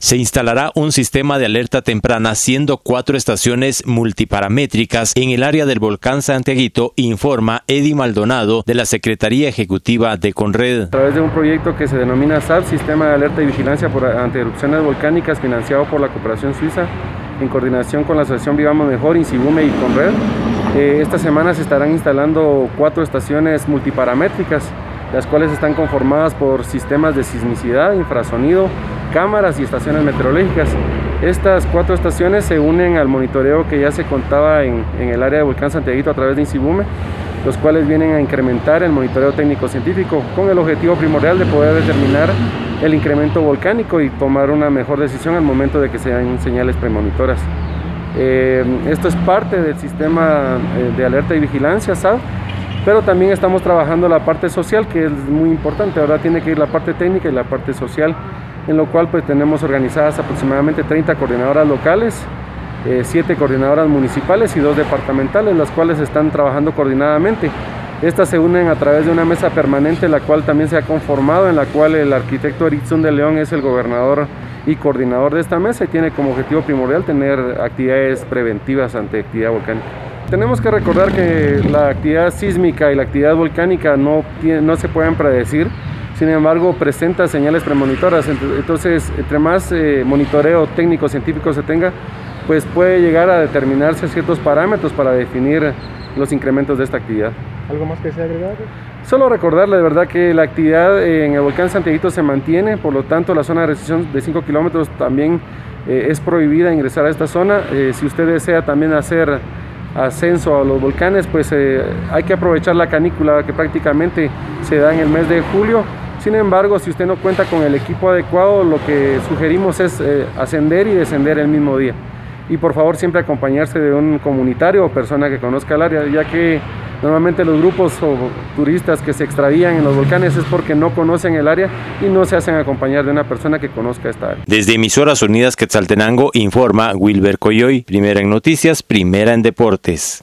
Se instalará un sistema de alerta temprana siendo cuatro estaciones multiparamétricas en el área del volcán Santiaguito, informa Eddie Maldonado de la Secretaría Ejecutiva de Conred. A través de un proyecto que se denomina SAP, Sistema de Alerta y Vigilancia por, ante Erupciones Volcánicas, financiado por la Cooperación Suiza, en coordinación con la Asociación Vivamos Mejor, Insibume y Conred, eh, esta semana se estarán instalando cuatro estaciones multiparamétricas, las cuales están conformadas por sistemas de sismicidad, infrasonido, cámaras y estaciones meteorológicas. Estas cuatro estaciones se unen al monitoreo que ya se contaba en, el área de Volcán Santiaguito a través de Insibume, los cuales vienen a incrementar el monitoreo técnico-científico con el objetivo primordial de poder determinar el incremento volcánico y tomar una mejor decisión al momento de que se den señales premonitoras. Eh, esto es parte del sistema eh, de alerta y vigilancia, ¿sabes? pero también estamos trabajando la parte social que es muy importante, ahora tiene que ir la parte técnica y la parte social en lo cual pues tenemos organizadas aproximadamente 30 coordinadoras locales, 7 eh, coordinadoras municipales y 2 departamentales, las cuales están trabajando coordinadamente. Estas se unen a través de una mesa permanente, la cual también se ha conformado, en la cual el arquitecto Erickson de León es el gobernador y coordinador de esta mesa y tiene como objetivo primordial tener actividades preventivas ante actividad volcánica. Tenemos que recordar que la actividad sísmica y la actividad volcánica no, no se pueden predecir, sin embargo presenta señales premonitoras, entonces entre más eh, monitoreo técnico científico se tenga, pues puede llegar a determinarse ciertos parámetros para definir los incrementos de esta actividad. ¿Algo más que sea agregado? Solo recordarle de verdad que la actividad en el volcán Santiaguito se mantiene, por lo tanto la zona de restricción de 5 kilómetros también eh, es prohibida ingresar a esta zona. Eh, si usted desea también hacer ascenso a los volcanes, pues hay que aprovechar la canícula que prácticamente se da en el mes de julio sin embargo, si usted no cuenta con el equipo adecuado, lo que sugerimos es eh, ascender y descender el mismo día. Y por favor siempre acompañarse de un comunitario o persona que conozca el área, ya que normalmente los grupos o turistas que se extravían en los volcanes es porque no conocen el área y no se hacen acompañar de una persona que conozca esta área. Desde Emisoras Unidas Quetzaltenango informa Wilber Coyoy, primera en noticias, primera en deportes.